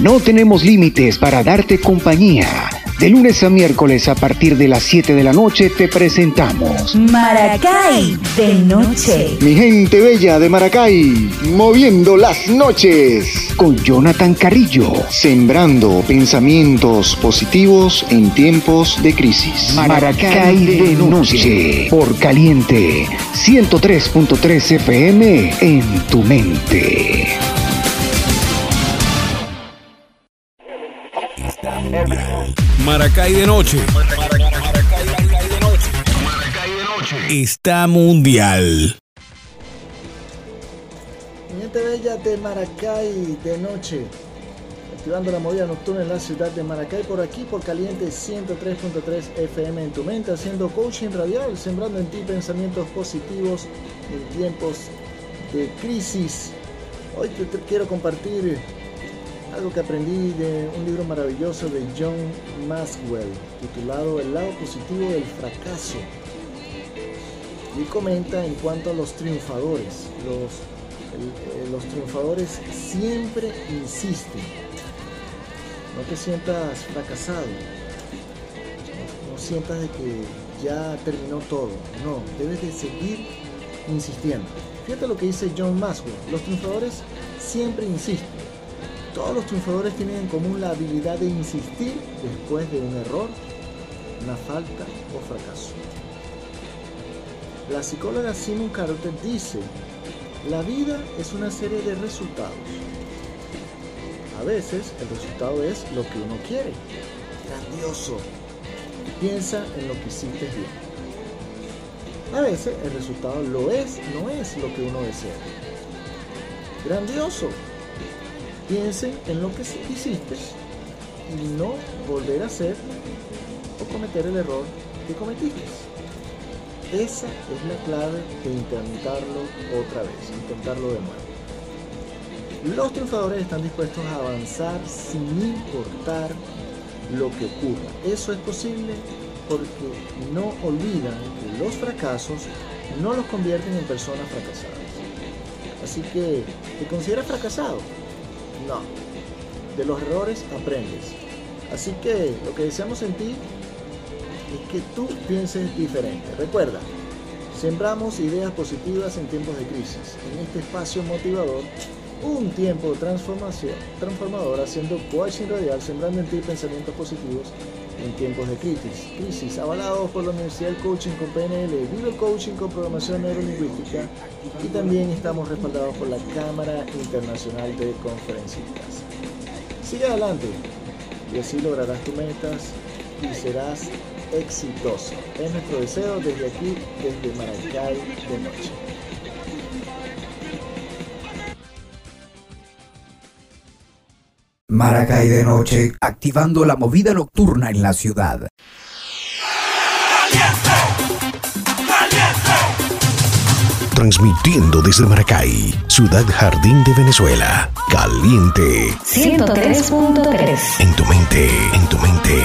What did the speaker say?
No tenemos límites para darte compañía. De lunes a miércoles a partir de las 7 de la noche te presentamos Maracay de noche. Mi gente bella de Maracay, moviendo las noches. Con Jonathan Carrillo, sembrando pensamientos positivos en tiempos de crisis. Maracay de noche. Por caliente, 103.3 FM en tu mente. Maracay de noche. Está mundial. Mi bella de Maracay de noche. Activando la movida nocturna en la ciudad de Maracay por aquí por caliente 103.3 FM en tu mente, haciendo coaching radial, sembrando en ti pensamientos positivos en tiempos de crisis. Hoy te quiero compartir algo que aprendí de un libro maravilloso de John Maxwell, titulado El lado positivo del fracaso. Y comenta en cuanto a los triunfadores. Los, eh, los triunfadores siempre insisten. No te sientas fracasado. No, no sientas de que ya terminó todo. No, debes de seguir insistiendo. Fíjate lo que dice John Maxwell. Los triunfadores siempre insisten. Todos los triunfadores tienen en común la habilidad de insistir después de un error, una falta o fracaso. La psicóloga Simon Carter dice, la vida es una serie de resultados. A veces el resultado es lo que uno quiere. Grandioso. Piensa en lo que hiciste bien. A veces el resultado lo es, no es lo que uno desea. Grandioso. Piensen en lo que hiciste y no volver a hacer o cometer el error que cometiste. Esa es la clave de intentarlo otra vez, intentarlo de nuevo. Los triunfadores están dispuestos a avanzar sin importar lo que ocurra. Eso es posible porque no olvidan que los fracasos no los convierten en personas fracasadas. Así que, ¿te consideras fracasado? No. De los errores aprendes. Así que lo que deseamos en ti es que tú pienses diferente. Recuerda, sembramos ideas positivas en tiempos de crisis. En este espacio motivador, un tiempo transformador haciendo coaching radial, sembrando en ti pensamientos positivos en tiempos de crisis. Crisis, avalado por la Universidad del Coaching con PNL, Vive el Coaching con Programación Neurolingüística y también estamos respaldados por la Cámara Internacional de Conferencistas. Sigue adelante y así lograrás tus metas y serás exitoso. Es nuestro deseo desde aquí, desde Maracay de Noche. Maracay de noche, activando la movida nocturna en la ciudad. Transmitiendo desde Maracay, Ciudad Jardín de Venezuela. Caliente. 103.3. En tu mente, en tu mente,